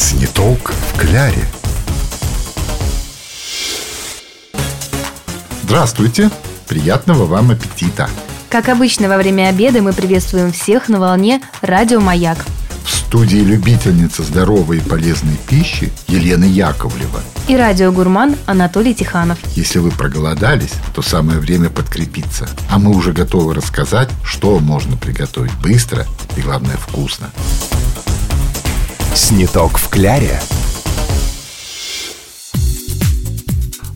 Сниток в кляре. Здравствуйте! Приятного вам аппетита! Как обычно, во время обеда мы приветствуем всех на волне «Радио Маяк». В студии любительница здоровой и полезной пищи Елена Яковлева. И радиогурман Анатолий Тиханов. Если вы проголодались, то самое время подкрепиться. А мы уже готовы рассказать, что можно приготовить быстро и, главное, вкусно. Сниток в кляре.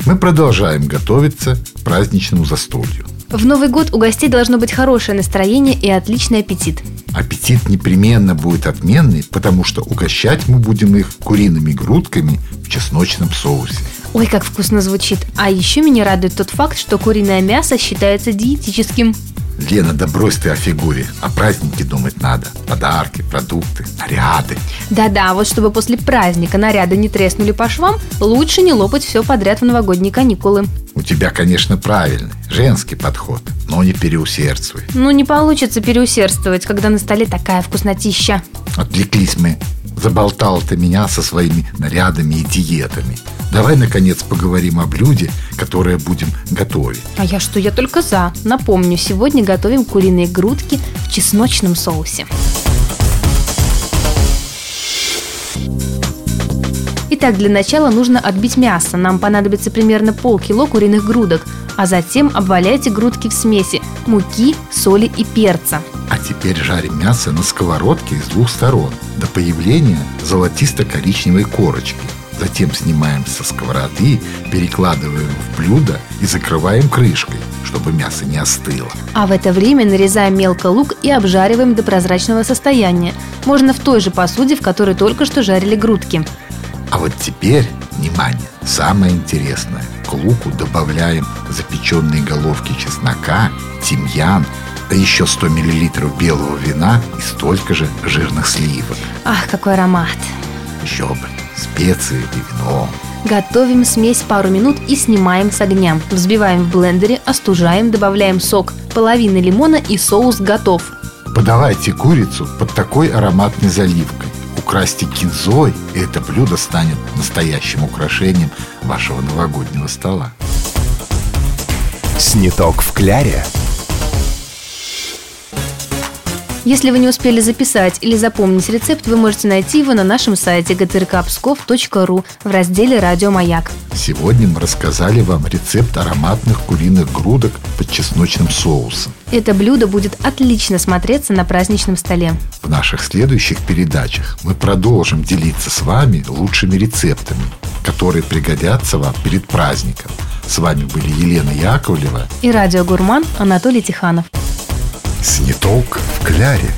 Мы продолжаем готовиться к праздничному застолью. В Новый год у гостей должно быть хорошее настроение и отличный аппетит. Аппетит непременно будет отменный, потому что угощать мы будем их куриными грудками в чесночном соусе. Ой, как вкусно звучит. А еще меня радует тот факт, что куриное мясо считается диетическим. Лена, да брось ты о фигуре. О празднике думать надо. Подарки, продукты, наряды. Да-да, вот чтобы после праздника наряды не треснули по швам, лучше не лопать все подряд в новогодние каникулы. У тебя, конечно, правильный, женский подход, но не переусердствуй. Ну, не получится переусердствовать, когда на столе такая вкуснотища. Отвлеклись мы. Заболтал ты меня со своими нарядами и диетами. Давай, наконец, поговорим о блюде, которое будем готовить. А я что, я только за. Напомню, сегодня готовим куриные грудки в чесночном соусе. Итак, для начала нужно отбить мясо. Нам понадобится примерно полкило куриных грудок, а затем обваляйте грудки в смеси муки, соли и перца. А теперь жарим мясо на сковородке с двух сторон до появления золотисто-коричневой корочки. Затем снимаем со сковороды, перекладываем в блюдо и закрываем крышкой, чтобы мясо не остыло. А в это время нарезаем мелко лук и обжариваем до прозрачного состояния. Можно в той же посуде, в которой только что жарили грудки. А вот теперь, внимание, самое интересное. К луку добавляем запеченные головки чеснока, тимьян, а еще 100 мл белого вина и столько же жирных сливок. Ах, какой аромат! Еще бы, специи и вино. Готовим смесь пару минут и снимаем с огня. Взбиваем в блендере, остужаем, добавляем сок, половина лимона и соус готов. Подавайте курицу под такой ароматной заливкой. Украсьте кинзой, и это блюдо станет настоящим украшением вашего новогоднего стола. Сниток в кляре. Если вы не успели записать или запомнить рецепт, вы можете найти его на нашем сайте gtrkpskov.ru в разделе «Радио Маяк». Сегодня мы рассказали вам рецепт ароматных куриных грудок под чесночным соусом. Это блюдо будет отлично смотреться на праздничном столе. В наших следующих передачах мы продолжим делиться с вами лучшими рецептами, которые пригодятся вам перед праздником. С вами были Елена Яковлева И радиогурман Анатолий Тиханов. Сниток в кляре.